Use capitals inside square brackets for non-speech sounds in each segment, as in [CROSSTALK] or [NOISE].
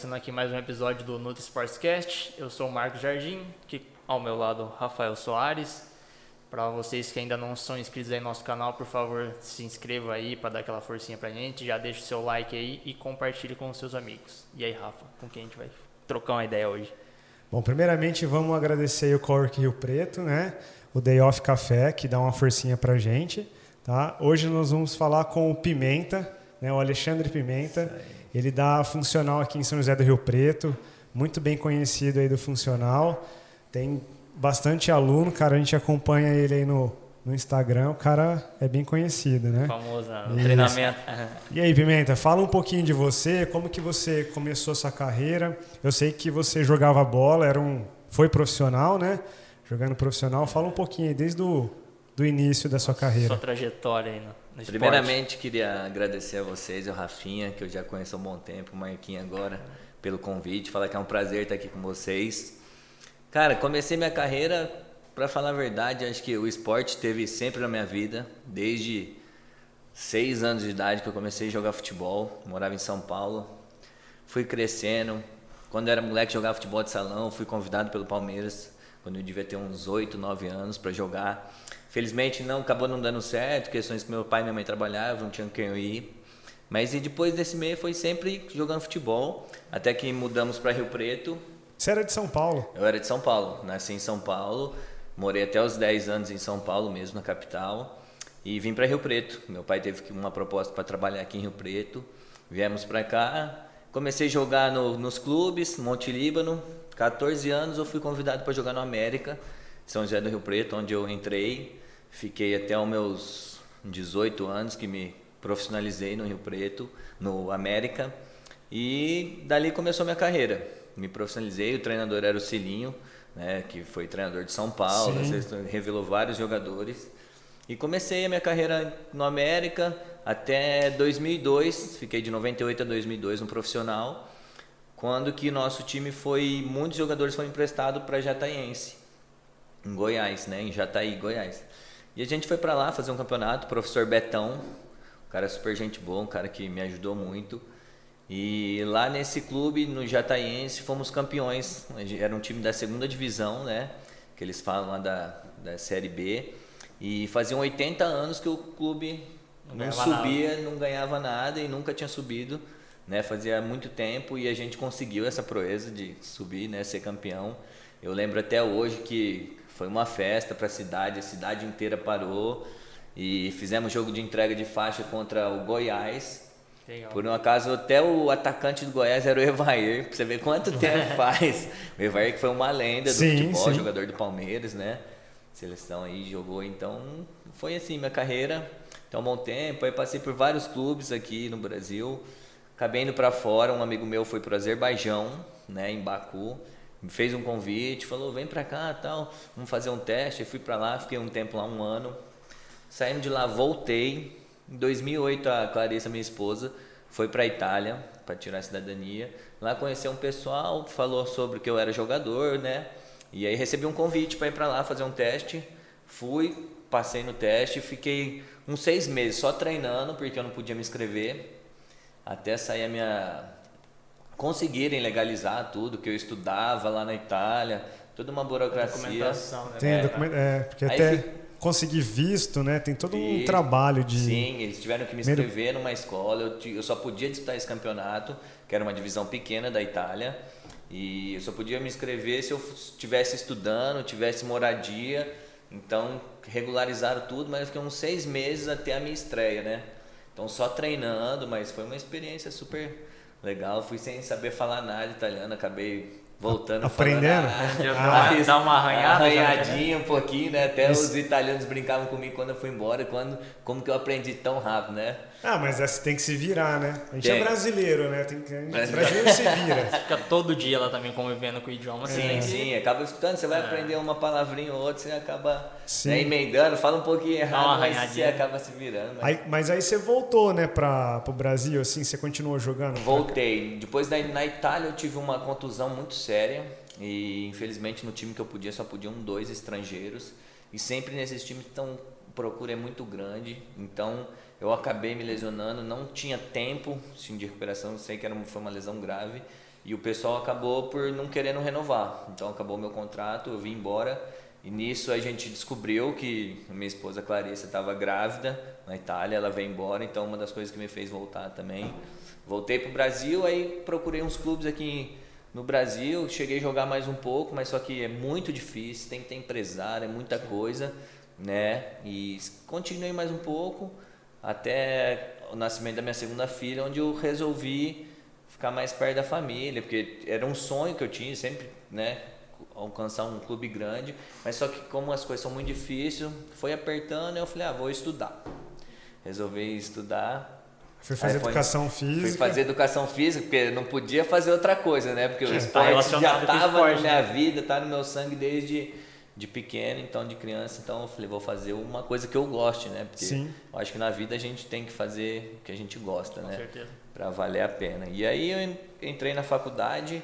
começando aqui mais um episódio do Nutri Sportscast. Eu sou o Marcos Jardim, que ao meu lado Rafael Soares. Para vocês que ainda não são inscritos aí no nosso canal, por favor, se inscreva aí para dar aquela forcinha pra gente. Já deixa o seu like aí e compartilhe com os seus amigos. E aí, Rafa, com quem a gente vai trocar uma ideia hoje? Bom, primeiramente vamos agradecer o Cowork Rio Preto, né? O Day Off Café, que dá uma forcinha pra gente. Tá? Hoje nós vamos falar com o Pimenta, né? o Alexandre Pimenta. Ele dá funcional aqui em São José do Rio Preto, muito bem conhecido aí do funcional. Tem bastante aluno, cara, a gente acompanha ele aí no, no Instagram, o cara é bem conhecido, né? Famoso no treinamento. E aí, Pimenta, fala um pouquinho de você, como que você começou sua carreira. Eu sei que você jogava bola, era um, foi profissional, né? Jogando profissional. Fala um pouquinho aí, desde o do início da sua carreira. Sua trajetória aí no, Primeiramente, queria agradecer a vocês, o Rafinha, que eu já conheço há um bom tempo, o Marquinhos agora, pelo convite. Falar que é um prazer estar aqui com vocês. Cara, comecei minha carreira, para falar a verdade, acho que o esporte teve sempre na minha vida, desde seis anos de idade que eu comecei a jogar futebol, morava em São Paulo, fui crescendo. Quando eu era moleque, jogava futebol de salão, fui convidado pelo Palmeiras, quando eu devia ter uns oito, nove anos, para jogar. Felizmente não acabou não dando certo, questões que meu pai e minha mãe trabalhavam, não tinham quem eu ir. Mas e depois desse meio foi sempre jogando futebol, até que mudamos para Rio Preto, você era de São Paulo? Eu era de São Paulo. Nasci em São Paulo, morei até os 10 anos em São Paulo mesmo, na capital, e vim para Rio Preto. Meu pai teve uma proposta para trabalhar aqui em Rio Preto. Viemos para cá, comecei a jogar no, nos clubes, Monte Líbano. 14 anos eu fui convidado para jogar no América, São José do Rio Preto, onde eu entrei. Fiquei até os meus 18 anos que me profissionalizei no Rio Preto, no América. E dali começou minha carreira me profissionalizei, o treinador era o Cilinho, né, que foi treinador de São Paulo, revelou vários jogadores. E comecei a minha carreira no América até 2002, fiquei de 98 a 2002 no profissional, quando que nosso time foi, muitos jogadores foram emprestados para Jataiense, em Goiás, né, em Jataí, Goiás. E a gente foi para lá fazer um campeonato, professor Betão, um cara super gente boa, um cara que me ajudou muito. E lá nesse clube, no Jataiense, fomos campeões. Era um time da segunda divisão, né? Que eles falam lá da, da Série B. E faziam 80 anos que o clube não, não subia, nada. não ganhava nada e nunca tinha subido. Né? Fazia muito tempo e a gente conseguiu essa proeza de subir, né? Ser campeão. Eu lembro até hoje que foi uma festa para a cidade, a cidade inteira parou. E fizemos jogo de entrega de faixa contra o Goiás Legal. Por um acaso, até o atacante do Goiás era o Evair, pra você ver quanto [LAUGHS] tempo faz. O Evair que foi uma lenda do sim, futebol, sim. jogador do Palmeiras, né? Seleção aí, jogou. Então, foi assim minha carreira. Então, um bom tempo. Aí passei por vários clubes aqui no Brasil. Acabei indo para fora. Um amigo meu foi para o Azerbaijão, né, em Baku. Fez um convite, falou: vem para cá tal, vamos fazer um teste. Eu fui para lá, fiquei um tempo lá, um ano. Saindo de lá, voltei em 2008, a Clarissa, minha esposa, foi para a Itália para tirar a cidadania. Lá conheceu um pessoal, falou sobre que eu era jogador, né? E aí recebi um convite para ir para lá fazer um teste. Fui, passei no teste, fiquei uns seis meses só treinando, porque eu não podia me inscrever, até sair a minha. Conseguirem legalizar tudo que eu estudava lá na Itália, toda uma burocracia. Documentação, né? Tem, documento, é, porque aí até conseguir visto, né? Tem todo um trabalho de. Sim, eles tiveram que me inscrever numa escola. Eu, eu só podia disputar esse campeonato, que era uma divisão pequena da Itália. E eu só podia me inscrever se eu estivesse estudando, tivesse moradia. Então regularizaram tudo, mas eu fiquei uns seis meses até a minha estreia, né? Então só treinando, mas foi uma experiência super legal. Fui sem saber falar nada italiano, acabei voltando aprendendo [LAUGHS] ah, dá uma arranhada né? arranhadinha um pouquinho né até Isso. os italianos brincavam comigo quando eu fui embora quando como que eu aprendi tão rápido né ah, mas essa tem que se virar, né? A gente é tem. é brasileiro, né? Tem que, brasileiro se vira. [LAUGHS] Fica todo dia lá também convivendo com o idioma. Sim, é. sim. Acaba escutando, você vai é. aprender uma palavrinha ou outra, você acaba né, emendando, fala um pouquinho errado, mas você acaba se virando. Mas... Aí, mas aí você voltou, né, para o Brasil, assim? Você continuou jogando? Voltei. Depois da, na Itália eu tive uma contusão muito séria e infelizmente no time que eu podia só podiam dois estrangeiros. E sempre nesses times tão procura é muito grande, então eu acabei me lesionando, não tinha tempo sim, de recuperação, sei que era, foi uma lesão grave e o pessoal acabou por não querendo renovar. Então acabou meu contrato, eu vim embora. E nisso a gente descobriu que minha esposa Clarissa estava grávida na Itália, ela veio embora, então uma das coisas que me fez voltar também. Voltei para o Brasil, aí procurei uns clubes aqui no Brasil, cheguei a jogar mais um pouco, mas só que é muito difícil, tem que ter empresário, é muita coisa, né? E continuei mais um pouco até o nascimento da minha segunda filha, onde eu resolvi ficar mais perto da família, porque era um sonho que eu tinha sempre, né? Alcançar um clube grande, mas só que como as coisas são muito difíceis, foi apertando, eu falei, ah, vou estudar. Resolvi estudar, Fui fazer foi, educação física. Fui fazer educação física, porque não podia fazer outra coisa, né? Porque o esporte tá já estava na minha né? vida, tá no meu sangue desde de pequeno, então de criança, então eu falei, vou fazer uma coisa que eu goste, né? Porque Sim. eu acho que na vida a gente tem que fazer o que a gente gosta, Com né? Certeza. Para valer a pena. E aí eu entrei na faculdade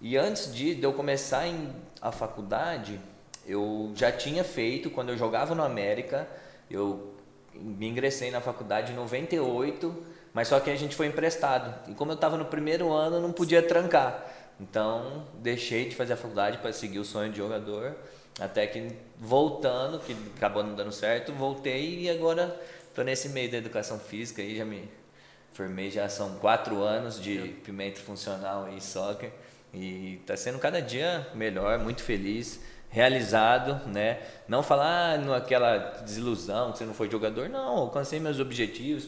e antes de eu começar em, a faculdade, eu já tinha feito quando eu jogava no América, eu me ingressei na faculdade em 98, mas só que a gente foi emprestado. E como eu estava no primeiro ano, eu não podia trancar. Então, deixei de fazer a faculdade para seguir o sonho de jogador, até que voltando, que acabou não dando certo, voltei e agora estou nesse meio da educação física aí, já me formei, já são quatro anos de pimenta funcional e soccer e está sendo cada dia melhor, muito feliz realizado, né? Não falar naquela desilusão que você não foi jogador, não, alcancei meus objetivos,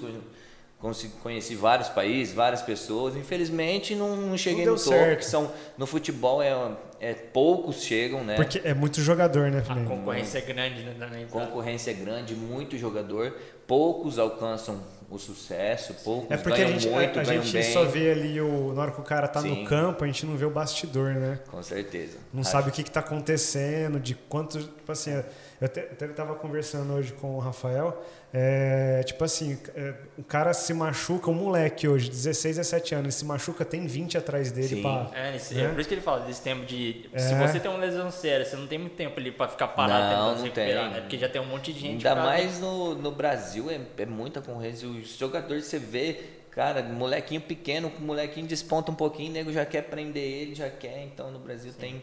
conheci vários países, várias pessoas, infelizmente não, cheguei não no topo, certo. que são no futebol é, é poucos chegam, né? Porque é muito jogador, né, Felipe? A concorrência é grande, né? A concorrência é grande, muito jogador, poucos alcançam o sucesso, poucos é porque ganham a gente, muito, a, a gente bem. só vê ali o na hora que o cara tá Sim. no campo, a gente não vê o bastidor, né? Com certeza. Não Acho. sabe o que está acontecendo, de quanto, tipo assim, eu até, até tava conversando hoje com o Rafael, é, tipo assim, é, o cara se machuca, um moleque hoje, 16, 17 anos, ele se machuca, tem 20 atrás dele Sim. pra, é, esse, né? é, por isso que ele fala desse tempo de. É. Se você tem uma lesão séria, você não tem muito tempo ali pra ficar parado não, tentando não se recuperar, tem. né? Porque já tem um monte de gente. Ainda mais no, no Brasil, é, é muita concorrência. Os jogadores você vê, cara, molequinho pequeno, com molequinho desponta um pouquinho, o nego já quer prender ele, já quer. Então no Brasil Sim. tem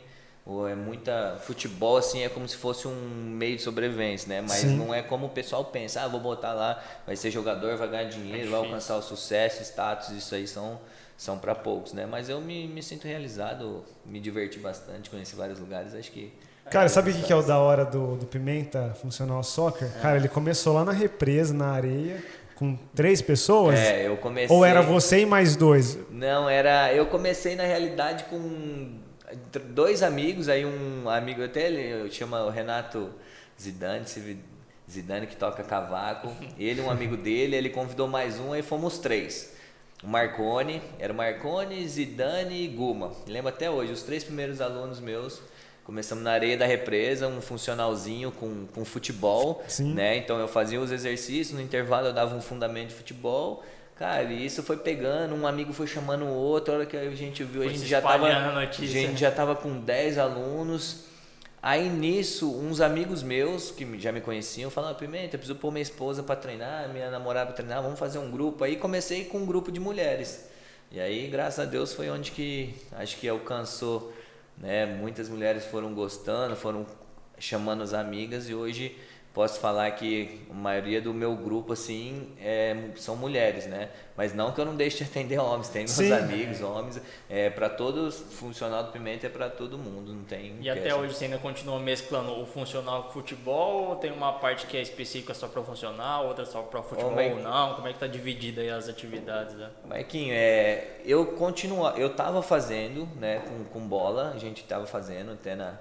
é muita futebol assim é como se fosse um meio de sobrevivência né mas Sim. não é como o pessoal pensa ah vou botar lá vai ser jogador vai ganhar dinheiro é vai alcançar o sucesso status isso aí são são para poucos né mas eu me, me sinto realizado me diverti bastante conheci vários lugares acho que Cara, sabe o que, que é o da hora do, do Pimenta Funcional Soccer? É. Cara, ele começou lá na represa, na areia, com três pessoas? É, eu comecei. Ou era você e mais dois? Não, era. Eu comecei na realidade com dois amigos, aí um amigo até ele chama o Renato Zidane, Zidane que toca cavaco. Ele, um amigo dele, ele convidou mais um, aí fomos três. O Marcone, era o Marcone, Zidane e Guma. Lembro até hoje, os três primeiros alunos meus. Começamos na areia da represa, um funcionalzinho com, com futebol, Sim. né? Então eu fazia os exercícios, no intervalo eu dava um fundamento de futebol Cara, e isso foi pegando, um amigo foi chamando o outro, a hora que a gente viu, foi a gente já tava. A, gente já tava com 10 alunos. Aí nisso, uns amigos meus que já me conheciam falaram: Pimenta, eu preciso pôr minha esposa para treinar, minha namorada para treinar, vamos fazer um grupo. Aí comecei com um grupo de mulheres. E aí, graças a Deus, foi onde que acho que alcançou. Né? Muitas mulheres foram gostando, foram chamando as amigas e hoje posso falar que a maioria do meu grupo assim é, são mulheres, né? Mas não que eu não deixe de atender homens, tem meus Sim. amigos homens, é para todos funcional do Pimenta é para todo mundo, não tem. E até hoje você ainda continua mesclando o funcional com o futebol ou tem uma parte que é específica só para funcional, outra só para futebol ou não? Como é que tá dividida aí as atividades? Né? É, eu continuo, eu tava fazendo, né, com, com bola, a gente tava fazendo até na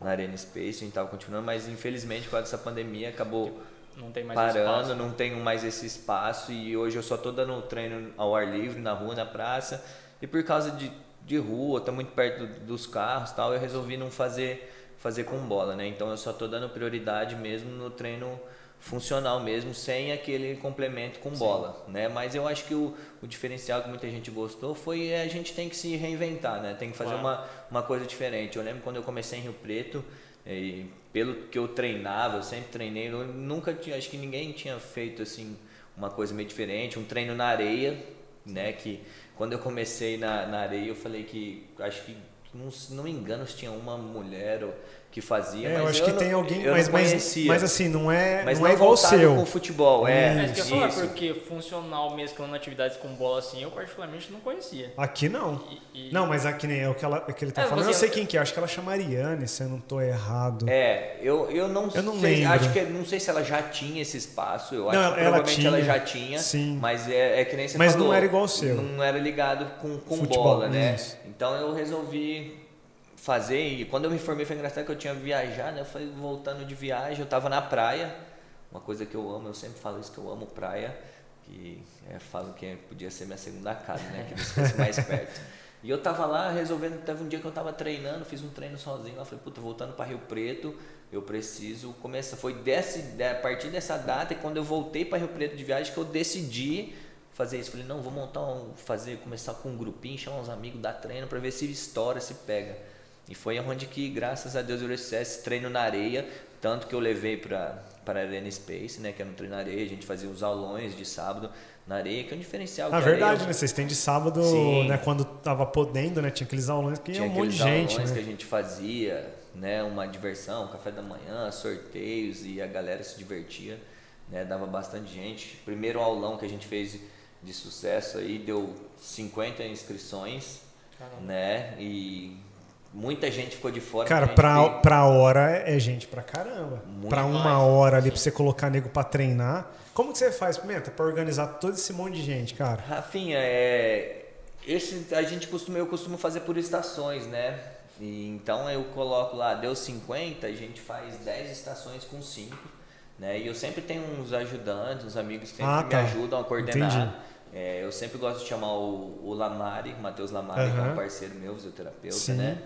na Arena Space, a gente estava continuando, mas infelizmente por causa dessa pandemia acabou não tem parando, espaço, não tenho mais esse espaço e hoje eu só estou dando treino ao ar livre, na rua, na praça, e por causa de, de rua, estou muito perto dos carros tal, eu resolvi não fazer, fazer com bola, né? Então eu só estou dando prioridade mesmo no treino funcional mesmo, sem aquele complemento com Sim. bola, né? Mas eu acho que o, o diferencial que muita gente gostou foi é, a gente tem que se reinventar, né? Tem que fazer claro. uma, uma coisa diferente. Eu lembro quando eu comecei em Rio Preto, e pelo que eu treinava, eu sempre treinei, eu nunca tinha, acho que ninguém tinha feito assim uma coisa meio diferente, um treino na areia, né? Que quando eu comecei na, na areia, eu falei que acho que não, não me engano se tinha uma mulher ou que fazia. É, mas eu acho eu que não, tem alguém, eu mas, não mas, conhecia. mas assim, não é, Mas não é igual o seu. com futebol, é. É isso que eu falar, porque funcional mesclando atividades com bola assim, eu particularmente não conhecia. Aqui não. E- e- Não, mas aqui nem é o que, ela, o que ele tá É, falando. você- Eu sei quem que é, acho que ela chama Ariane, se eu não tô errado. É, eu, eu não Eu não sei, lembro. acho que não sei se ela já tinha esse espaço, eu acho Não, que ela provavelmente ela tinha. já tinha, Sim. mas é, é que nem você Mas falou. não era igual o seu. Não era ligado com, com Futebol, bola, né? isso. Então eu resolvi fazer e quando eu me formei foi engraçado que eu tinha viajado, né? Eu fui voltando de viagem, eu tava na praia, uma coisa que eu amo, eu sempre falo isso que eu amo praia, que é, falo que podia ser minha segunda casa, né? Que se fosse mais perto. [LAUGHS] E eu tava lá resolvendo, teve um dia que eu tava treinando, fiz um treino sozinho, lá falei, puta, voltando para Rio Preto, eu preciso começar. Foi desse, de- a partir dessa data, e quando eu voltei para Rio Preto de viagem, que eu decidi fazer isso. Falei, não, vou montar um, fazer, começar com um grupinho, chamar uns amigos, dar treino para ver se estoura, se pega. E foi onde que, graças a Deus, eu recebi esse treino na areia, tanto que eu levei para para Arena Space, né, que era um treino na areia, a gente fazia os aulões de sábado na areia, que é um diferencial. Na que a areia- verdade, né? Vocês têm de sábado, Sim. né? Quando tava podendo, né? Tinha aqueles aulões que ia Tinha um monte de aqueles gente, aulões né? que a gente fazia, né, uma diversão, café da manhã, sorteios e a galera se divertia, né, dava bastante gente. Primeiro aulão que a gente fez de sucesso aí deu 50 inscrições, Caramba. né, e muita gente ficou de fora. Cara, muita pra, veio- pra hora é gente pra caramba. Muito pra uma mais. hora ali pra você colocar nego pra treinar. Como que você faz, Pimenta, pra organizar todo esse monte de gente, cara? Rafinha, é, esse a gente costuma, eu costumo fazer por estações, né? E, então eu coloco lá, deu 50, a gente faz 10 estações com 5, né? E eu sempre tenho uns ajudantes, uns amigos que Ah, me tá. ajudam a coordenar. É, eu sempre gosto de chamar o, o Lamari, o Matheus Lamari, que é um parceiro meu, fisioterapeuta, Sim. né?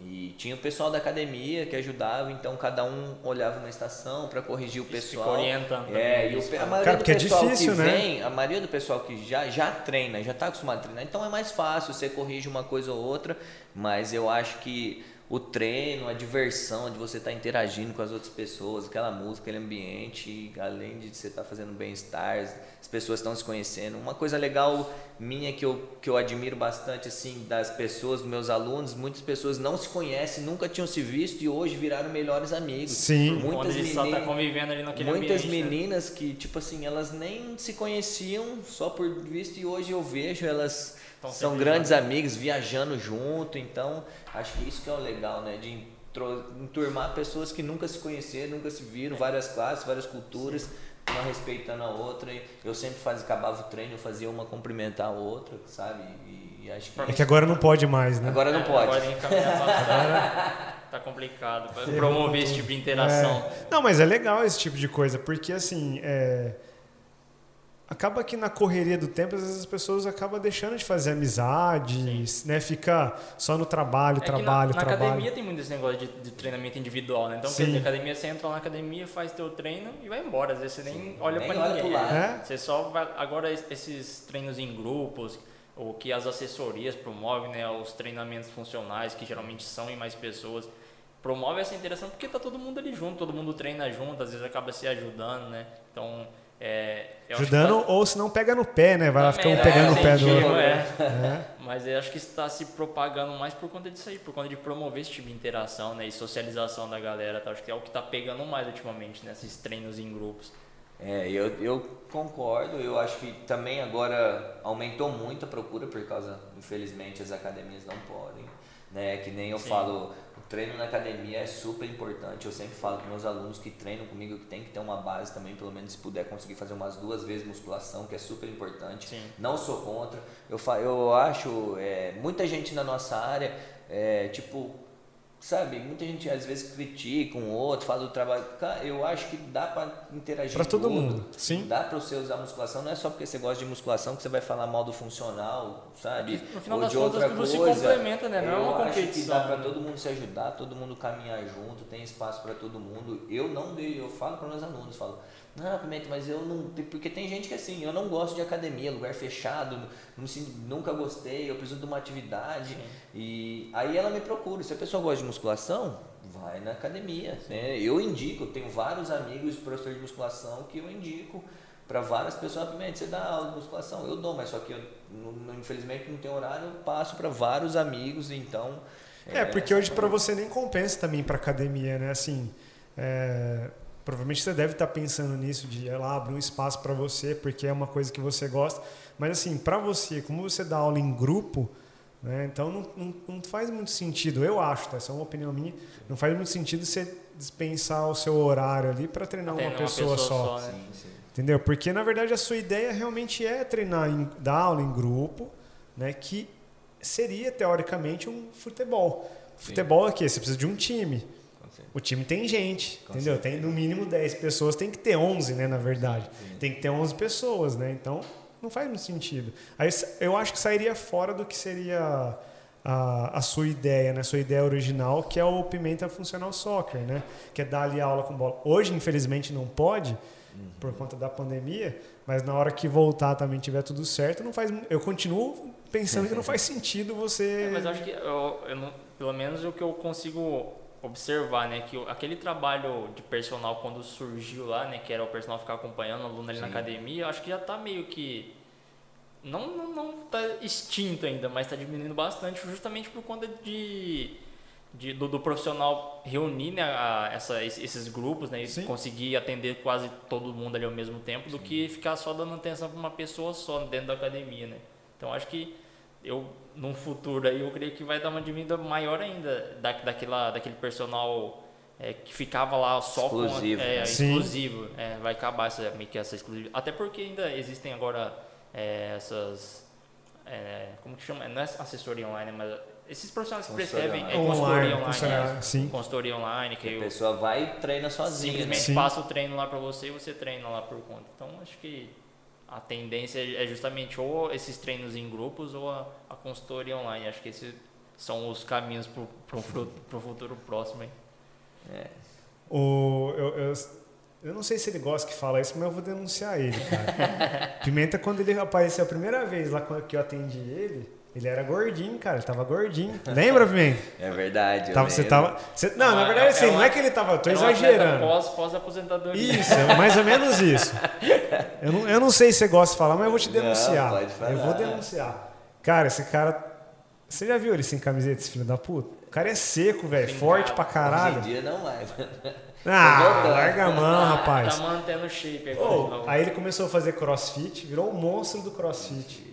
E tinha o pessoal da academia que ajudava, então cada um olhava uma estação para corrigir o Isso pessoal. orientando também, É, e o, isso, a cara. maioria Cara, do porque é pessoal difícil, que né? vem, a maioria do pessoal que já, já treina, já está acostumado a treinar, então é mais fácil, você corrige uma coisa ou outra, mas eu acho que o treino, a diversão de você estar interagindo com as outras pessoas, aquela música, aquele ambiente, além de você estar fazendo bem-estar, as pessoas estão se conhecendo. Uma coisa legal minha que eu, que eu admiro bastante assim das pessoas, dos meus alunos, muitas pessoas não se conhecem, nunca tinham se visto e hoje viraram melhores amigos. Sim. Muitas ele só tá meninas- convivendo ali naquele Muitas ambiente. né? meninas que, tipo assim, elas nem se conheciam só por visto e hoje eu vejo elas Tão são grandes amigos, viajando junto, então acho que isso que é o legal, né? De enturmar pessoas que nunca se conheceram, nunca se viram, várias classes, várias culturas, uma respeitando a outra. E eu sempre fazia, acabava o treino, eu fazia uma cumprimentar a outra, sabe? E, e acho que. É que agora não pode mais, né? Agora não É, pode. Agora bastante. [LAUGHS] tá complicado. Pra promover esse tipo de interação. É. Não, mas é legal esse tipo de coisa, porque assim, é, acaba que na correria do tempo, às vezes as pessoas acabam deixando de fazer amizades, né? Fica só no trabalho, É trabalho, na, na trabalho. academia tem muito esse negócio de, de treinamento individual, né? Então, Sim. quer dizer, academia, você entra lá na academia, faz teu treino e vai embora. Às vezes você nem olha Nem pra olha ninguém. pro lado. É? Você só vai. Agora, es- esses treinos em grupos, o que as assessorias promovem, né? Os treinamentos funcionais, que geralmente são em mais pessoas, promove essa interação porque tá todo mundo ali junto, todo mundo treina junto, às vezes acaba se ajudando, né? Então, é. eu acho que Ajudando, tá- ou se não pega no pé, né? Vai lá ficar um né? pegando no pé do outro. é. É. [LAUGHS] Mas eu acho que está se propagando mais por conta disso aí, por conta de promover esse tipo de interação né, e socialização da galera. Tá? Acho que é o que está pegando mais ultimamente, né, esses treinos em grupos. É, eu, eu concordo, eu acho que também agora aumentou muito a procura por causa, infelizmente, as academias não podem, né? Que nem eu Sim. falo, treino na academia é super importante, eu sempre falo com meus alunos que treinam comigo que tem que ter uma base também, pelo menos se puder conseguir fazer umas duas vezes musculação, que é super importante. Sim. Não sou contra, eu, eu acho, é, muita gente na nossa área, é, tipo, sabe, muita gente às vezes critica um outro, fala do trabalho. Cara, eu acho que dá pra interagir Pra todo mundo, sim. Dá pra você usar musculação, não é só porque você gosta de musculação que você vai falar mal do funcional, sabe? No final Ou das de contas, outra tudo se coisa. complementa, né? Não é eu uma acho que competição. dá pra todo mundo se ajudar, todo mundo caminhar junto, tem espaço pra todo mundo. Eu não dei, eu falo para meus alunos, falo, não, Pimenta, mas eu não. Porque tem gente que assim, eu não gosto de academia, lugar fechado, não nunca gostei, eu preciso de uma atividade. E aí ela me procura. Se a pessoa gosta de musculação, vai na academia. Né? Eu indico, eu tenho vários amigos professores de musculação que eu indico. para várias pessoas. Pimenta, você dá aula de musculação? Eu dou, mas só que eu, infelizmente não tem horário, eu passo para vários amigos, então. É, é porque hoje para você nem compensa também para academia, né? Assim, é, provavelmente você deve estar pensando nisso de ir lá abrir um espaço para você, porque é uma coisa que você gosta. Mas assim, para você, como você dá aula em grupo, né? Então não, não, não, faz muito sentido, eu acho, tá? essa é uma opinião minha, não faz muito sentido você dispensar o seu horário ali para treinar uma pessoa, uma pessoa, só. só né? sim, sim. Entendeu? Porque na verdade a sua ideia realmente é treinar, em, dar aula em grupo, né? que seria teoricamente um futebol. Sim. Futebol é que você precisa de um time. O time tem gente, Com entendeu? Certeza. Tem no mínimo 10 pessoas, tem que ter 11, né, na verdade. Tem que ter 11 pessoas, né? Então, não faz muito sentido. Aí eu acho que sairia fora do que seria a, a sua ideia, né? A sua ideia original, que é o Pimenta Funcional Soccer, né? Que é dar ali aula com bola. Hoje, infelizmente, não pode, uhum. por conta da pandemia, mas na hora que voltar também tiver tudo certo, não faz. Eu continuo pensando que não faz [LAUGHS] sentido você. É, mas eu acho que eu, eu não, pelo menos o que eu consigo observar, né, que aquele trabalho de personal quando surgiu lá, né, que era o personal ficar acompanhando o aluno ali Sim. na academia, eu acho que já está meio que não não não tá extinto ainda, mas está diminuindo bastante justamente por conta de, de do, do, profissional reunir né, a, essa, esses grupos, né, e conseguir atender quase todo mundo ali ao mesmo tempo, Sim. do que ficar só dando atenção para uma pessoa só dentro da academia, né? Então acho que eu num futuro aí eu creio que vai dar uma diminuída maior ainda da, daquela, daquele personal é, que ficava lá só exclusivo. com é, exclusivo. É, vai acabar essa, meio que essa exclusividade. Até porque ainda existem agora é, essas. É, como que chama? Não é assessoria online, mas esses profissionais que prescrevem é consultoria online. Consultoria, sim. consultoria online. Que, que a pessoa vai e treina sozinha. Simplesmente né? passa o treino lá para você e você treina lá por conta. Então acho que a tendência é justamente ou esses treinos em grupos ou a, a consultoria online. Acho que esses são os caminhos para o futuro próximo. Hein? É. O, eu, eu, eu, não sei se ele gosta que fala isso, mas eu vou denunciar ele, cara. [LAUGHS] Pimenta, quando ele apareceu a primeira vez lá que eu atendi ele, ele era gordinho, cara. Ele tava gordinho. Lembra, Pimenta? [LAUGHS] É verdade. Tava, você tava. Você, não, na verdade, assim, é uma, não é que ele tava. Tô exagerando. Pós, pós-aposentadoria. Isso, é mais ou menos isso. [LAUGHS] [LAUGHS] Eu não, eu não sei se você gosta de falar, mas eu vou te denunciar. Não, pode falar. Eu vou denunciar. Cara, esse cara. Você já viu ele sem camiseta, esse filho da puta? O cara é seco, velho. Forte pra caralho. Hoje em dia não mais. [LAUGHS] Ah, larga a mão, rapaz. Tá mantendo o shape agora. Oh, aí ele começou a fazer crossfit, virou o um monstro do crossfit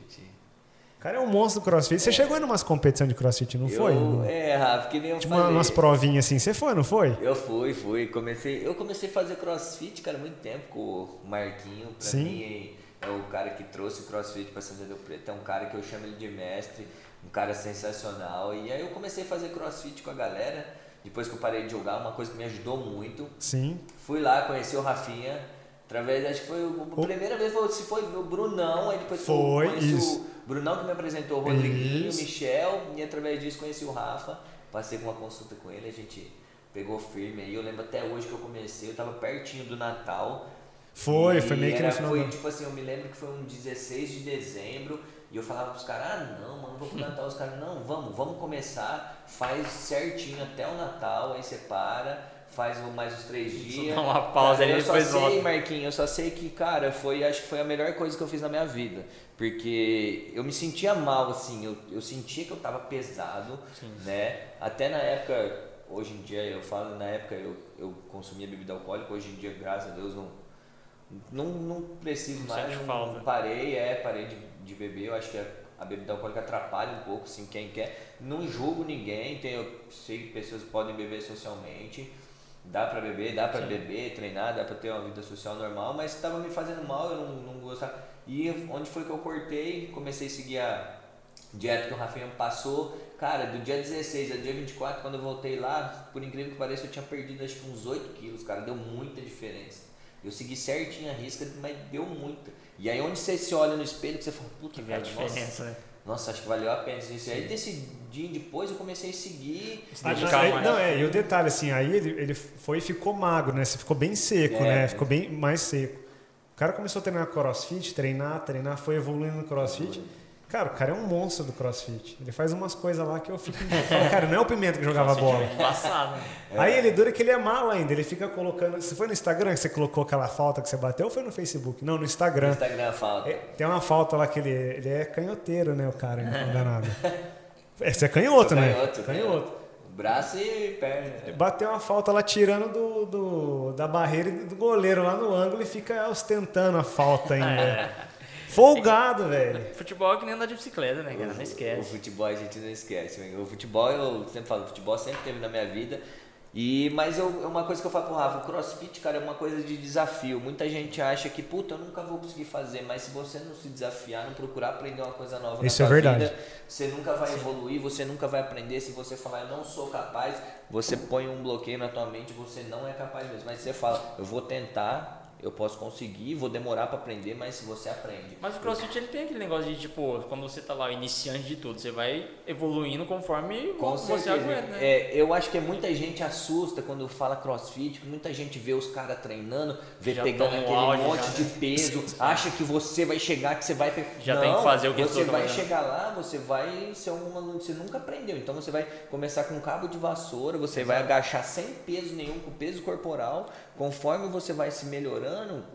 cara é um monstro do crossfit. Você chegou em umas competições de crossfit, não eu, foi? É, Rafa, que nem eu tipo falei. umas provinhas assim. Você foi, não foi? Eu fui, fui. Comecei, eu comecei a fazer crossfit, cara, muito tempo com o Marquinho. Pra Sim. mim, é o cara que trouxe o crossfit pra São José do Preto. É um cara que eu chamo ele de mestre, um cara sensacional. E aí eu comecei a fazer crossfit com a galera. Depois que eu parei de jogar, uma coisa que me ajudou muito. Sim. Fui lá, conheci o Rafinha. Através, acho que foi a primeira vez, foi, se foi o Brunão, aí depois foi, isso. o Brunão que me apresentou, o Rodriguinho, o Michel, e através disso conheci o Rafa, passei com uma consulta com ele, a gente pegou firme aí. Eu lembro até hoje que eu comecei, eu estava pertinho do Natal. Foi, foi meio que no Foi tipo assim, eu me lembro que foi um 16 de dezembro, e eu falava pros caras, ah não, mano, vou pro Natal. Os caras, não, vamos, vamos começar, faz certinho até o Natal, aí você para faz mais uns três dias. Dá uma pausa ali depois volta. Eu só sei, Marquinhos, eu só sei que, cara, foi, acho que foi a melhor coisa que eu fiz na minha vida. Porque eu me sentia mal, assim, eu, eu sentia que eu tava pesado, Sim. né? Até na época, hoje em dia, eu falo, na época eu, eu consumia bebida alcoólica, hoje em dia, graças a Deus, não, não, não preciso não mais, não, não, parei, é, parei de, de beber, eu acho que a bebida alcoólica atrapalha um pouco, assim, quem quer. Não julgo ninguém, tem, eu sei que pessoas podem beber socialmente, dá para beber, dá para beber, treinar, dá para ter uma vida social normal, mas estava me fazendo mal, eu não, não gostava. E onde foi que eu cortei, comecei a seguir a dieta que o Rafinha passou. Cara, do dia 16 ao dia 24, quando eu voltei lá, por incrível que pareça, eu tinha perdido acho que uns 8 quilos, cara, deu muita diferença. Eu segui certinho a risca, mas deu muita. E aí onde você se olha no espelho, que você fala, puta, que cara, a diferença, nossa, né? Nossa, acho que valeu a pena isso. Aí desse dia depois eu comecei a seguir. Se dedicar mais. Não, é, e o detalhe, assim, aí ele, ele foi e ficou magro, né? Você ficou bem seco, é, né? Ficou bem mais seco. O cara começou a treinar crossfit, treinar, treinar, foi evoluindo no crossfit. Cara, o cara é um monstro do crossfit. Ele faz umas coisas lá que eu fico. Eu falo, cara, não é o Pimenta que jogava bola. É embaçado, né? Aí ele dura que ele é mal ainda. Ele fica colocando. Você foi no Instagram que você colocou aquela falta que você bateu ou foi no Facebook? Não, no No Instagram. Instagram é falta. É, tem uma falta lá que ele, ele é canhoteiro, né? O cara, não dá nada. É, você é canhoto, né? Canhoto, Canhoto. Braço e perna. Bateu uma falta lá tirando do, do- da barreira e do goleiro lá no ângulo e fica ostentando a falta ainda. Folgado, velho. Futebol é que nem andar de bicicleta, né, cara? Não O esquece. futebol a gente não esquece. né? O futebol, eu sempre falo, o futebol sempre teve na minha vida. E, mas eu, é uma coisa que eu falo pro Rafa, o crossfit, cara, é uma coisa de desafio. Muita gente acha que, puta, eu nunca vou conseguir fazer, mas se você não se desafiar, não procurar aprender uma coisa nova Isso na é sua verdade. vida, você nunca vai evoluir, você nunca vai aprender. Se você falar, eu não sou capaz, você põe um bloqueio na tua mente, você não é capaz mesmo. Mas você fala, eu vou tentar, eu posso conseguir, vou demorar para aprender, mas se você aprende. Mas o CrossFit ele tem aquele negócio de tipo, quando você tá lá iniciante de tudo, você vai evoluindo conforme Com você certeza. aguenta, né? É, eu acho que muita gente assusta quando fala crossfit, muita gente vê os caras treinando, vê Já pegando aquele auge, monte já, de né? peso, [LAUGHS] acha que você vai chegar, que você vai. Já Não, tem que fazer o que Você vai fazendo. chegar lá, você vai ser um aluno que você nunca aprendeu. Então você vai começar com um cabo de vassoura, você vai agachar sem peso nenhum, com peso corporal. Conforme você vai se melhorando,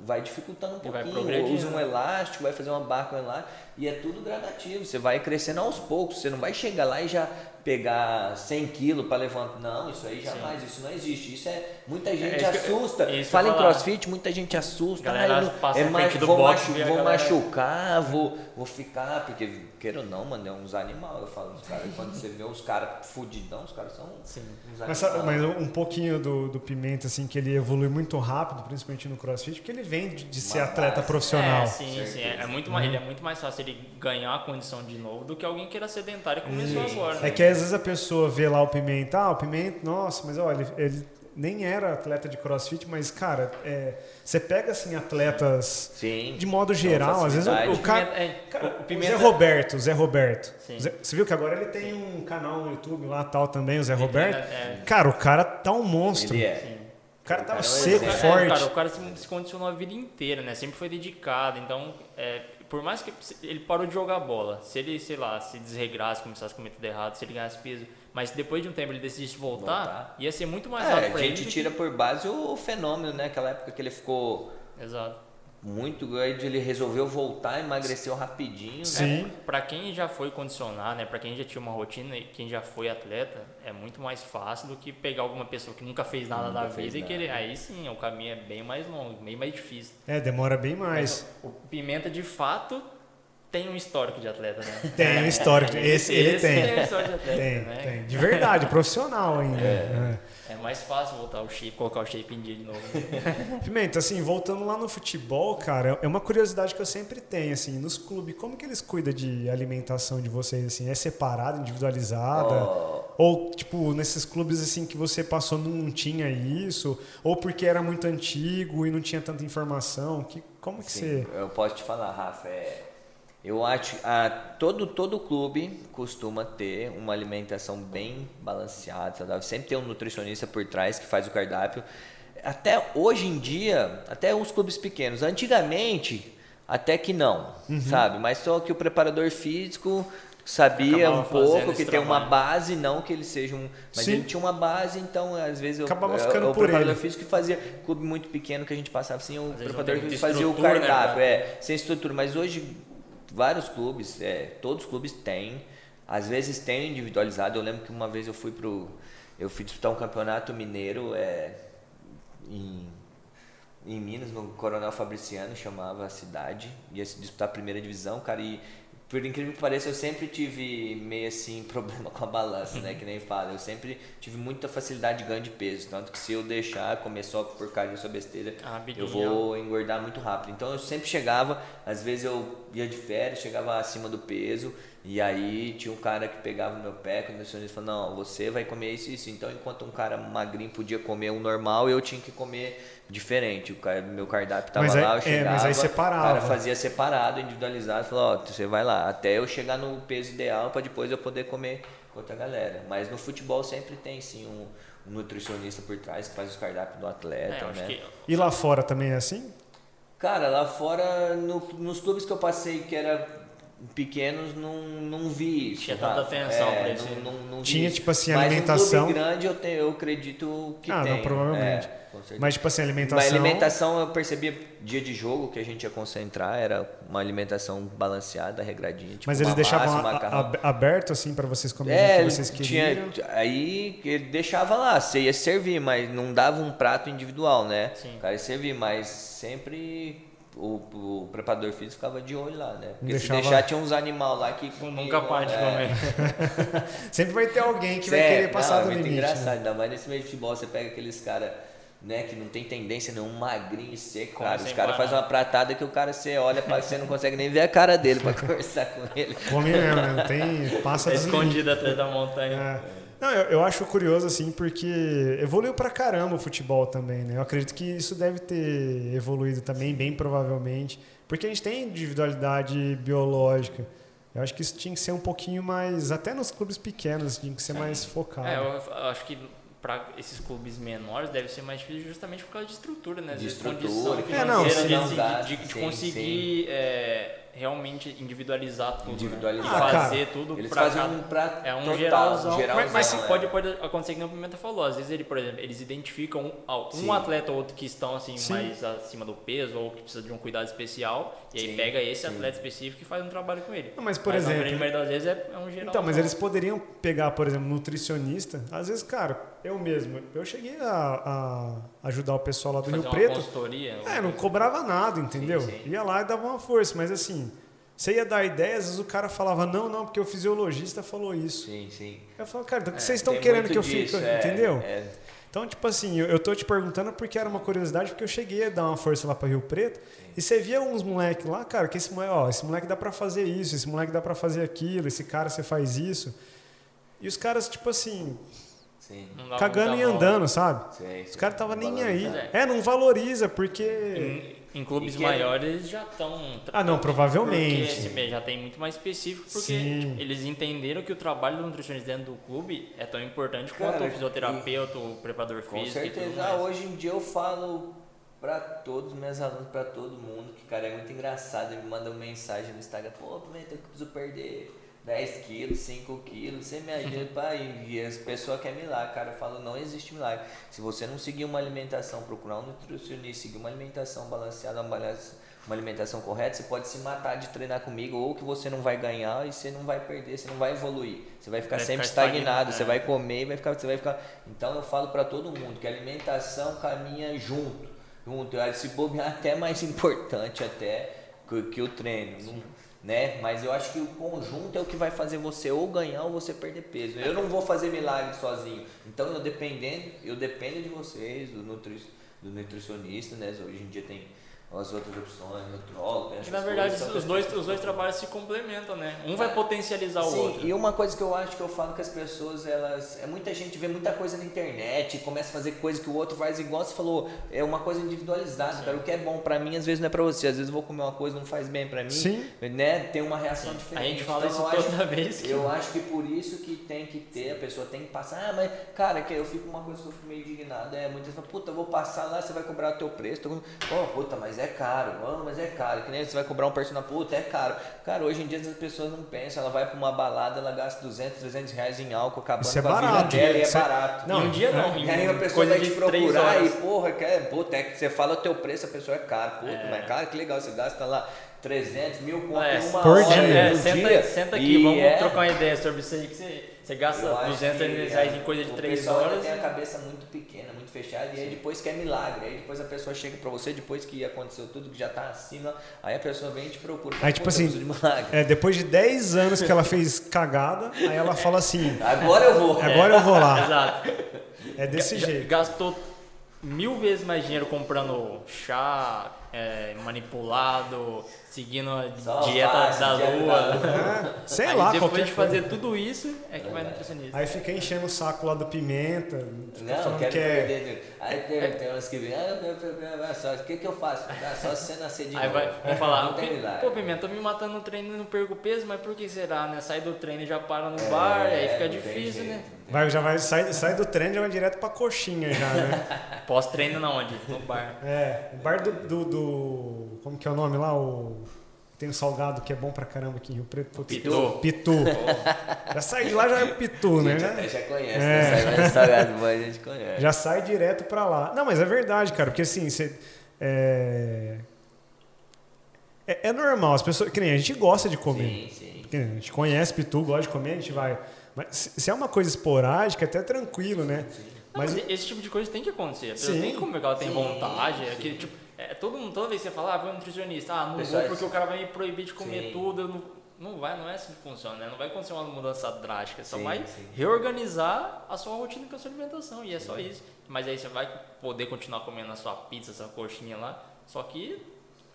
vai dificultando um pouquinho. Usa um né? elástico, vai fazer uma barra com elástico. E é tudo gradativo. Você vai crescendo aos poucos. Você não vai chegar lá e já pegar 100 quilos para levantar. Não, isso aí jamais. Isso não existe. Isso é. Muita gente isso que eu- assusta. que Fala em crossfit, muita gente assusta. Galera Ah, não- é mais, vou, machu- vou machucar, vou, vou ficar. Porque, queira ou não, mano, é uns animal. Eu falo, os caras, quando você vê os caras fudidão, os caras são Sim. uns Mas, animais. mas um pouquinho do, do Pimenta, assim, que ele evolui muito rápido, principalmente no crossfit, porque ele vem de, de ser atleta base. profissional. É, sim, sim. É, é muito mais, ele é muito mais fácil ele ganhar a condição de novo do que alguém que era sedentário e começou agora. É né? que às vezes a pessoa vê lá o Pimenta, ah, o Pimenta, nossa, mas olha, ele, ele nem era atleta de crossfit, mas, cara, é, você pega, assim, atletas Sim. de modo geral, às vezes o, o cara... É, Cara, o o Pimenta- Zé Roberto, o Zé Roberto. Sim. Zé- você viu que agora ele tem um canal no YouTube lá tal também, o Zé Ele Roberto? treina- é. Cara, o cara tá um monstro. Ele é. Sim. O cara tava é um seco, exemplo. É, forte. cara, o cara se, se condicionou a vida inteira, né? Sempre foi dedicado. Então, é, por mais que ele parou de jogar bola, se ele, sei lá, se desregrasse, começasse a comer tudo errado, se ele ganhasse peso, mas depois de um tempo ele decidisse voltar, Voltar. ia ser muito mais É, rápido a pra ele. gente tira por base o fenômeno, né? Aquela época que ele ficou que- Exato. muito grande, ele resolveu voltar, emagreceu rapidinho. né? Sim. Pra quem já foi condicionar, né? Pra quem já tinha uma rotina e quem já foi atleta, é muito mais fácil do que pegar alguma pessoa que nunca fez nada Nunca na fez vida e querer. Aí sim, o caminho é bem mais longo, bem mais difícil. É, demora bem mais. O Pimenta, de fato, tem um histórico de atleta, né? [LAUGHS] Tem um histórico. Esse, ele tem. tem um histórico de atleta, Tem, né? tem. De verdade, profissional ainda. É. É mais fácil voltar o shape, colocar o shape em dia de novo. [LAUGHS] Pimenta, assim, voltando lá no futebol, cara, é uma curiosidade que eu sempre tenho, assim, nos clubes, como que eles cuidam de alimentação de vocês, assim? É separada, individualizada? Ó, Ou, tipo, nesses clubes, assim, que você passou não tinha isso? Ou porque era muito antigo e não tinha tanta informação? Que, como que Sim, você... eu posso te falar, Rafa. É, eu acho a todo todo clube costuma ter uma alimentação bem balanceada, saudável. Sempre tem um nutricionista por trás que faz o cardápio. Até hoje em dia, até os clubes pequenos. Antigamente, até que não, Uhum. sabe? Mas só que o preparador físico sabia Acabava um pouco que tem uma base, não que ele seja um, mas Sim. ele tinha uma base, então às vezes eu, Acabava eu- ficando o por preparador ele. físico que fazia clube muito pequeno que a gente passava assim, o não preparador físico fazia o né, cardápio, pra- é, sem estrutura, mas hoje vários clubes, é, todos os clubes têm, às vezes tem individualizado. Eu lembro que uma vez eu fui pro eu fui disputar um campeonato mineiro é, em em Minas, no Coronel Fabriciano, chamava a cidade, ia se disputar a primeira divisão, cara, e por incrível que pareça, eu sempre tive meio assim [LAUGHS] problema com a balança, né, que nem fala. Eu sempre tive muita facilidade de ganho de peso, tanto que se eu deixar começou a porcaria sua besteira, Ah, eu vou engordar muito rápido. Então eu sempre chegava, às vezes eu ia de férias, chegava acima do peso, e aí tinha um cara que pegava o meu pé, quando o nutricionista falou, não, você vai comer isso e isso. Então enquanto um cara magrinho podia comer o normal, eu tinha que comer diferente. O cara, meu cardápio tava Mas aí- lá, eu é, chegava, mas aí o separava. cara fazia separado, individualizado, falou, ó, você vai lá, até eu chegar no peso ideal para depois eu poder comer com outra galera. Mas no futebol sempre tem sim um, um nutricionista por trás que faz os cardápios do atleta, É, né? que E lá fora também é assim? Cara, lá fora, no- nos clubes que eu passei, que era pequenos não, não vi isso. Tinha tanta atenção é, pra isso. Não, não, não Tinha, tipo assim, Mas alimentação- um clube grande eu, tenho, eu acredito que Ah, tem. não, provavelmente. É. Mas, tipo assim, Mas alimentação. alimentação eu percebia dia de jogo que a gente ia concentrar, era uma alimentação balanceada, regradinha. Tipo Mas eles deixavam massa, a- a- aberto, assim, pra vocês comerem É, o que vocês queriam. tinha, aí ele deixava lá, você ia servir, mas não dava um prato individual, né? Sim. O cara ia servir, mas sempre o, o preparador físico ficava de olho lá, né? Porque Deixava- se deixar tinha uns animais lá que comiam, Nunca para de é. comer. [LAUGHS] Sempre vai ter alguém que vai Sério, querer passar não, do é muito limite. engraçado, né? ainda mais nesse meio de futebol, você pega aqueles caras, né, que não tem tendência nenhum, magrinho e seco, Come cara. Os caras fazem uma pratada que o cara você olha, pra, você não consegue nem ver a cara dele pra [LAUGHS] conversar com ele. Come mesmo, né? Não tem. Passa limites. escondido atrás da montanha. É. Não, eu, eu acho curioso, assim, porque evoluiu pra caramba o futebol também, né? Eu acredito que isso deve ter evoluído também, bem provavelmente, porque a gente tem individualidade biológica. Eu acho que isso tinha que ser um pouquinho mais, até nos clubes pequenos, tinha que ser mais focado. É, eu eu acho que para esses clubes menores deve ser mais difícil justamente por causa de estrutura, né? De vezes estrutura, condição É, não, financeira, sim. de, de, de, de sim, conseguir é, realmente individualizar tudo, Individualizar. né? E Ah, cara, fazer tudo Eles pra fazem cada- um prato É um total, geralzão. geralzão, mas mas sim, é. pode, pode acontecer que o Pimenta falou. Às vezes ele, por exemplo, eles identificam um, ah, um Sim. atleta ou outro que estão assim Sim. mais acima do peso ou que precisa de um cuidado especial. E aí pega esse sim. atleta específico e faz um trabalho com ele. Não, mas, por mas na exemplo- grande maioria das vezes é, é um geral. Então, mas eles poderiam pegar, por exemplo, nutricionista. Às vezes, cara, eu mesmo, eu cheguei a, a ajudar o pessoal lá do fazer Rio uma Preto. consultoria. É, não cobrava nada, entendeu? Sim, sim. Ia lá e dava uma força, mas assim, você ia dar ideia, às vezes o cara falava, não, não, porque o fisiologista falou isso. Sim, sim. Eu falo, cara, então o que É, vocês estão querendo que eu disso, fique, é, entendeu? é. Então, tipo assim, eu, eu tô te perguntando porque era uma curiosidade, porque eu cheguei a dar uma força lá para Rio Preto, e você via uns moleques lá, cara, que esse moleque, ó, esse moleque dá para fazer isso, esse moleque dá para fazer aquilo, esse cara você faz isso. E os caras, tipo assim, Sim. Cagando e andando, sabe? Sim, Os sim. caras tava nem aí. Valorizar. É, não valoriza, porque. Em, clubes E que- maiores eles já estão. Ah, não, provavelmente. Porque já tem muito mais específico, porque Sim. eles entenderam que o trabalho do nutricionista dentro do clube é tão importante Cara, quanto o fisioterapeuta, o preparador Com físico e tudo certeza, mais. hoje em dia eu falo pra todos os meus alunos, pra todo mundo, que cara é muito engraçado, ele me manda uma mensagem no Instagram, pô, Pimenta, eu preciso perder 10 quilos, 5 quilos, você me ajuda, [LAUGHS] pai, e as pessoas querem milagre, cara, eu falo, não existe milagre. Se você não seguir uma alimentação, procurar um nutricionista, seguir uma alimentação balanceada, uma alimentação correta, você pode se matar de treinar comigo, ou que você não vai ganhar e você não vai perder, você não vai evoluir. Você vai ficar Vai sempre ficar estagnado, estagnado, você é. vai comer e vai ficar, você vai ficar. Então eu falo pra todo mundo que a alimentação caminha junto, junto. Eu acho Se bobear até mais [LAUGHS] importante até que, que o treino, não- né? Mas eu acho que o conjunto é o que vai fazer você ou ganhar ou você perder peso. Eu não vou fazer milagre sozinho. Então eu dependendo, eu dependo de vocês, do, nutri, do nutricionista, né? Hoje em dia tem as outras opções, nutrólogo, Que na verdade os dois, os dois trabalhos se complementam, né? Um vai potencializar o Sim, outro. e uma coisa que eu acho que eu falo que as pessoas, elas. É muita gente vê muita coisa na internet, começa a fazer coisa que o outro faz igual você falou, é uma coisa individualizada, cara. O que é bom pra mim, às vezes não é pra você. Às vezes eu vou comer uma coisa não faz bem pra mim. Sim. Né? Tem uma reação A diferente. gente fala Então, isso eu acho- toda vez que. eu acho que por isso que tem que ter, a pessoa tem que passar. Ah, mas, cara, que eu fico uma coisa que eu fico meio indignado. É, muitas vezes falam, puta, eu vou passar lá, você vai cobrar o teu preço. Tô... Oh, puta, mas é caro. Oh, mas é caro. Que nem você vai cobrar um personal, puta, é caro. Cara, hoje em dia as pessoas não pensam. Ela vai pra uma balada, ela gasta 200, 300 reais em álcool, acabando Isso é com a barato, vida dela e é é- barato. Não, em um dia não, E aí a pessoa vai te procurar e, porra, quer, puta, é que você fala o teu preço, a pessoa é caro. Puta, É. mas cara, que legal, você gasta lá 300 mil conto É, em uma por hora, dia. É, no senta, dia. senta aqui, E vamos é- trocar uma ideia sobre isso aí que você, você gasta eu acho 200 que, reais é, em coisa de o 3 pessoal ainda horas. tem a cabeça muito pequena, muito fechada, e aí depois quer milagre. Aí depois a pessoa chega pra você, depois que aconteceu tudo, que já tá acima, aí a pessoa vem e te procura. Aí, tipo "Puta, eu assim, de milagre. É, depois de 10 anos que ela fez cagada, aí ela fala assim: Agora eu vou. agora eu vou lá. [LAUGHS] Exato. É desse Ga- jeito. Gastou mil vezes mais dinheiro comprando chá, é, manipulado, seguindo a Só dieta fácil, da dieta lua. da lua. É, sei Aí lá, depois qualquer de coisa. fazer tudo isso, é que vai no nutricionista. Aí fica enchendo o saco lá do pimenta. Não, quero que é. perder. Aí tem, tem uns que vêm, ah, eu- eu- eu- eu- só, o que que eu faço? Ah, só se você nascer de Aí novo. vai, vão falar, [LAUGHS] Não tem "Pi- milagre. pô, Pimenta, tô me matando no treino e não perco peso, mas por que será, né? Sai do treino e já para no bar, aí fica É, difícil, jeito, né? Vai, já vai, sai, sai do trem e já vai direto pra coxinha já, né? [LAUGHS] Pós-treino na onde? No bar. É, o bar do, do, do- Como que é o nome lá? O. tem um salgado que é bom pra caramba aqui em Rio Preto. Putz, Pitu. Pitu. [LAUGHS] já sai de lá, já é Pitu, A né? gente Já- até já conhece, É. né? Sai salgado, mas a gente conhece. Já sai direto pra lá. Não, mas é verdade, cara, porque assim, você. É... é, é normal, as pessoas. Que nem a gente gosta de comer. Sim, sim. A gente conhece Pitu, gosta de comer, a gente vai. Mas se é uma coisa esporádica, é até tranquilo, né? Não, Mas mas esse tipo de coisa tem que acontecer. A pessoa Sim. tem que comer porque ela tem Sim, vontade. sim. Aquele, tipo, é, todo mundo, toda vez que você fala, ah, vou ao nutricionista, ah, não Pessoal, vou porque o cara vai me proibir de comer Sim. tudo. Não, não vai, não é assim que funciona, né? Não vai acontecer uma mudança drástica. Só Sim, vai sim. reorganizar a sua rotina com a sua alimentação. E é só isso. Mas aí você vai poder continuar comendo a sua pizza, essa coxinha lá. Só que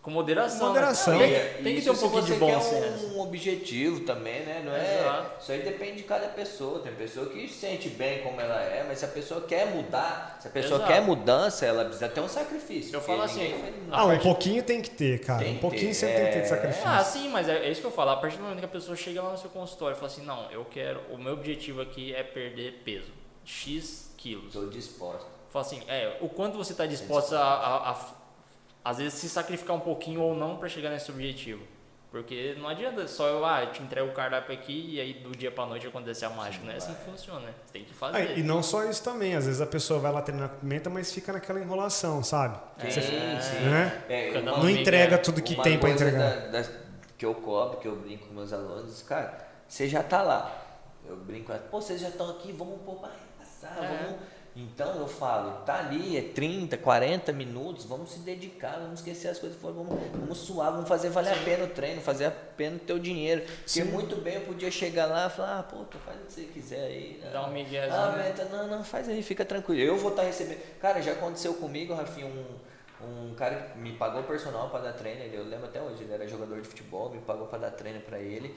com moderação. né? Moderação. Tem, E- tem que ter um pouquinho você de bom quer senso. um objetivo também, né? Não é, Exato. isso aí depende de cada pessoa. Tem pessoa que se sente bem como ela é, mas se a pessoa quer mudar, se a pessoa Exato. quer mudança, ela precisa ter um sacrifício. Eu falo assim, Ah, um pouquinho tem que ter, cara. Tem um pouquinho ter, sempre tem que ter de é. sacrifício. Ah, sim, mas é, é isso que eu falo. A partir do momento que a pessoa chega lá no seu consultório e fala assim, não, eu quero, o meu objetivo aqui é perder peso, X quilos. Estou disposto. Fala assim, é, o quanto você está disposto a, a, a- às vezes, se sacrificar um pouquinho ou não para chegar nesse objetivo. Porque não adianta só eu, ah, eu te entrego o cardápio aqui e aí do dia pra noite acontece a mágica. Não é assim que funciona, né? Você tem que fazer. Ah, e não só isso também, às vezes a pessoa vai lá treinar com pimenta, mas fica naquela enrolação, sabe? Sim, Você- sim. né? É, uma- Não entrega tudo que tem pra coisa entregar. da- da- que eu cobro, que eu brinco com meus alunos, cara, você já tá lá. Eu brinco, pô, vocês já estão aqui, vamos pôr pra arregaçar, É. vamos. Então eu falo, tá ali, é 30, 40 minutos, vamos se dedicar, vamos esquecer as coisas vamos, vamos suar, vamos fazer valer a pena o treino, fazer a pena o teu dinheiro. Porque Sim. muito bem eu podia chegar lá e falar, ah, pô, tu faz o que você quiser aí. né? Dá um miguezinho, Ah, né? meta, não, não, faz aí, fica tranquilo. Eu vou estar recebendo. Cara, já aconteceu comigo, Rafinha, um, um cara que me pagou personal para dar treino, eu lembro até hoje, ele era jogador de futebol, me pagou para dar treino para ele.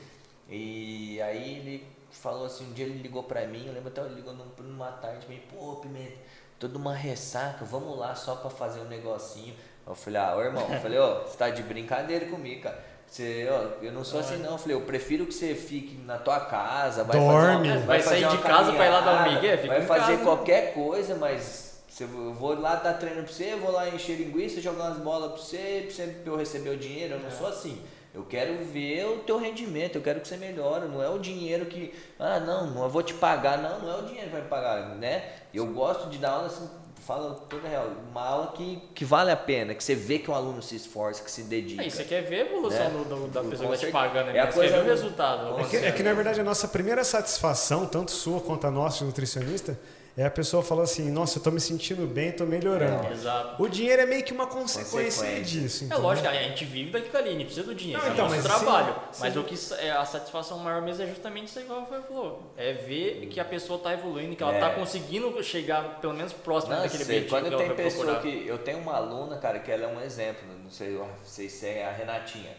E aí ele falou assim, um dia ele ligou para mim, eu lembro até ele ligou num- numa tarde, me pô, Pimenta, toda uma ressaca, vamos lá só para fazer um negocinho. Eu falei, ah, ô irmão, eu falei, ó, você tá de brincadeira comigo, cara. Você, ó, eu não sou assim não, eu falei, eu prefiro que você fique na tua casa, vai fazer Dorme. uma, Vai sair fazer de casa pra ir lá dar um migué? Fica Vai fazer casa. qualquer coisa, mas se eu vou lá dar treino pra você, eu vou lá encher linguiça, jogar umas bolas pra você, pra você- pra eu receber o dinheiro. Eu não sou assim. Eu quero ver o teu rendimento, eu quero que você melhore. Não é o dinheiro que, ah, não, não eu vou te pagar. Não, não é o dinheiro que vai me pagar, né? Eu gosto de dar aula assim, falo toda real, uma aula que, que vale a pena, que você vê que o aluno se esforça, que se dedica. Aí você quer ver a evolução Né? do- do- da Com pessoa que vai te pagando, É né? a Você coisa quer ver o do- resultado. com É que, é que, na verdade a nossa primeira satisfação, tanto sua quanto a nossa de nutricionista, é a pessoa falar assim, nossa, eu tô me sentindo bem, tô melhorando. Exato. O dinheiro é meio que uma consequência, Consequência. disso. É lógico, a gente vive daquilo ali, a gente precisa do dinheiro, Não, é então, nosso mas sim, trabalho. sim. Mas o que é a satisfação maior mesmo é justamente isso aí que o falou. É ver que a pessoa está evoluindo, que ela É. está conseguindo chegar pelo menos próximo Não, daquele sei, objetivo quando que ela tem pessoa procurar. que. Eu tenho uma aluna, cara, que ela é um exemplo, não sei, não sei se é a Renatinha.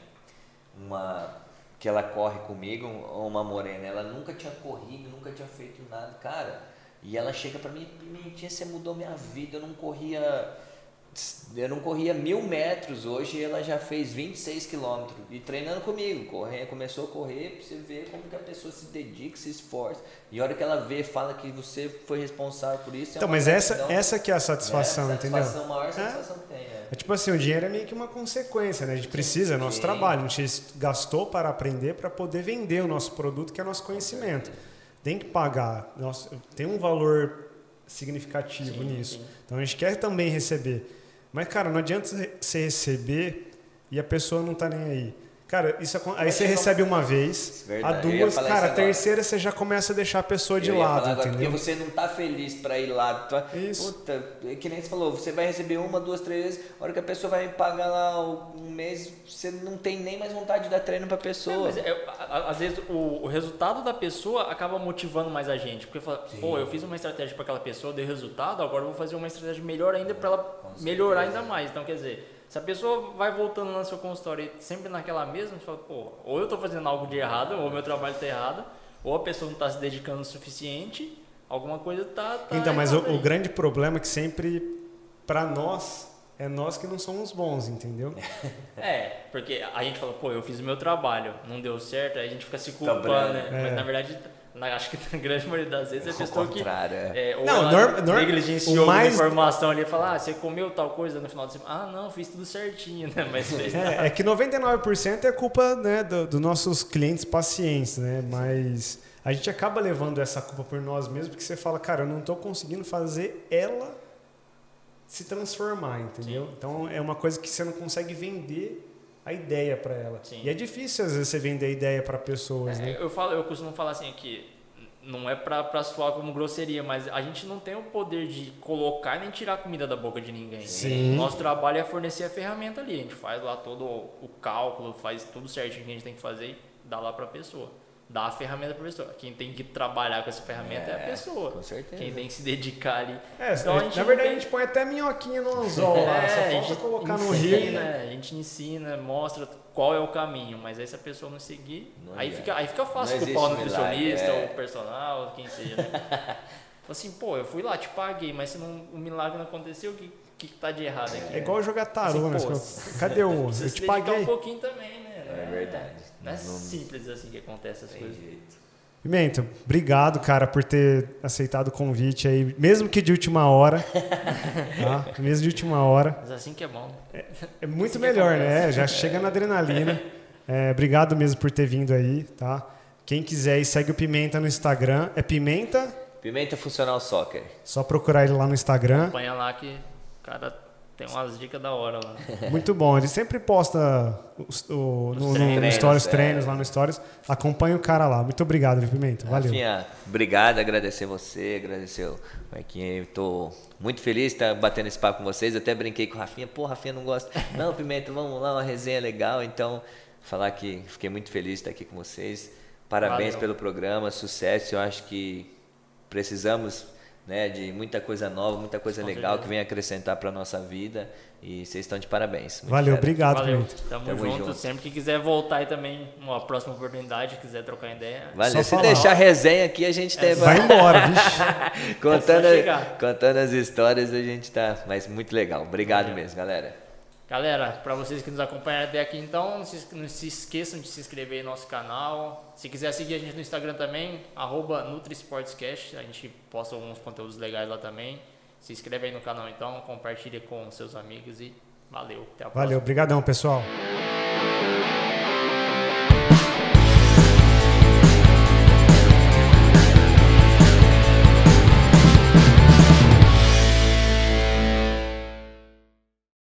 Uma. Que ela corre comigo, uma morena, ela nunca tinha corrido, nunca tinha feito nada, cara. E ela chega pra mim, Pimentinha, você mudou minha vida, eu não corria. Eu não corria mil metros, hoje ela já fez 26 quilômetros e treinando comigo, correndo, começou a correr pra você ver como que a pessoa se dedica, se esforça. E a hora que ela vê, fala que você foi responsável por isso. é Então, mas essa, essa que é a satisfação, É, entendeu? satisfação, a maior É. satisfação que tem, é. É tipo assim, o dinheiro é meio que uma consequência, né? A gente precisa, é nosso sim. trabalho. A gente gastou para aprender para poder vender o nosso produto, que é nosso conhecimento. Tem que pagar. Nosso, tem um valor significativo Sim, nisso. sim. Então a gente quer também receber. Mas, cara, não adianta você receber e a pessoa não tá nem aí. Cara, isso, aí Mas você recebe uma vez, Verdade, a duas, cara, a terceira você já começa a deixar a pessoa de lado, agora, entendeu? Porque você não tá feliz pra ir lá. Tá, Isso. Puta, é que nem você falou, você vai receber uma, duas, três vezes. A hora que a pessoa vai pagar lá um mês, você não tem nem mais vontade de dar treino pra É, pessoa. mas é, a- a- às vezes o, o resultado da pessoa acaba motivando mais a gente. Porque fala, pô, eu fiz uma estratégia para aquela pessoa, deu resultado, agora eu vou fazer uma estratégia melhor ainda para ela melhorar ainda mais. Então, quer dizer, se a pessoa vai voltando lá no seu consultório sempre naquela mesma, você fala, pô, ou eu tô fazendo algo de errado, ou meu trabalho tá errado, ou a pessoa não tá se dedicando o suficiente, alguma coisa tá. tá Então, mas o, o grande problema é que sempre, para nós, é nós que não somos bons, entendeu? [LAUGHS] É, porque a gente fala, pô, eu fiz o meu trabalho, não deu certo, aí a gente fica se culpando, bravo. né? É. Mas na verdade, na, acho que na grande maioria das vezes é a pessoa que é. é, ou não, ela norm, norm, negligenciou mais... informação ali e fala, ah, você comeu tal coisa no final de semana. Ah, não, fiz tudo certinho, né? Mas [LAUGHS] fez é, é, que 99% é culpa né, dos do nossos clientes pacientes, né? Mas a gente acaba levando essa culpa por nós mesmos, porque você fala, cara, eu não estou conseguindo fazer ela se transformar, entendeu? Sim. Então é uma coisa que você não consegue vender a ideia para ela. Sim. E é difícil às vezes você vender a ideia para pessoas, é, né? Eu falo, eu costumo falar assim que não é para soar como grosseria, mas a gente não tem o poder de colocar nem tirar comida da boca de ninguém. Sim. Nosso trabalho é fornecer a ferramenta ali. A gente faz lá todo o cálculo, faz tudo certinho que a gente tem que fazer e dá lá para a pessoa dá a ferramenta para a pessoa. Quem tem que trabalhar com essa ferramenta é, é, a pessoa. Com certeza. Quem tem que se dedicar ali. É, então, a gente na verdade, tem... a gente põe até minhoquinha no anzol [LAUGHS] é, lá, só a gente colocar ensina, no rio. Né? A gente ensina, mostra qual é o caminho, mas aí se a pessoa não seguir, não aí, fica, aí fica fácil culpar o nutricionista, é. o personal, quem seja. Né? [LAUGHS] assim, pô, eu fui lá, te paguei, mas se não, o milagre não aconteceu, o que, que, que tá de errado aqui? É igual jogar tarô, assim, né? Cadê o. [LAUGHS] Eu te paguei. um pouquinho também, né? É verdade. Não é simples assim que acontece as coisas. Jeito. Pimenta, obrigado, cara, por ter aceitado o convite aí, mesmo que de última hora. [LAUGHS] tá? Mesmo de última hora. Mas assim que é bom. É, é muito assim melhor, né? Já chega na adrenalina. É, obrigado mesmo por ter vindo aí, tá? Quem quiser aí, segue o Pimenta no Instagram. É Pimenta? Pimenta Funcional Soccer. Só procurar ele lá no Instagram. Acompanha lá que o cara tem umas dicas da hora lá. [LAUGHS] Muito bom. Ele sempre posta o, o, no, treinos, no Stories, é. treinos lá no Stories. Acompanha o cara lá. Muito obrigado, Pimenta. Valeu. Rafinha, obrigado. Agradecer você, agradecer o Marquinhos. Estou muito feliz de estar batendo esse papo com vocês. até brinquei com o Rafinha. Pô, Rafinha não gosta. Não, Pimenta, vamos lá, uma resenha legal. Então, falar que fiquei muito feliz de estar aqui com vocês. Parabéns Valeu. pelo programa, sucesso. Eu acho que precisamos né, de muita coisa nova, muita coisa legal que vem acrescentar para nossa vida. E vocês estão de parabéns. Muito Valeu, obrigado, Valeu. Tamo, Tamo junto. junto. Sempre que quiser voltar aí também, uma próxima oportunidade, quiser trocar ideia. Valeu. Se falar. deixar a resenha aqui, a gente tem. Vai embora, vixe. [LAUGHS] contando, contando as histórias, a gente tá. Mas muito legal. Obrigado Valeu. mesmo, galera. Galera, para vocês que nos acompanharam até aqui, então, não se, não se, esqueçam de se inscrever no nosso canal. Se quiser seguir a gente no Instagram também, arroba NutriSportsCast, a gente posta alguns conteúdos legais lá também. Se inscreve aí no canal então, compartilha com seus amigos e valeu. Até a próxima. Valeu, obrigadão pessoal.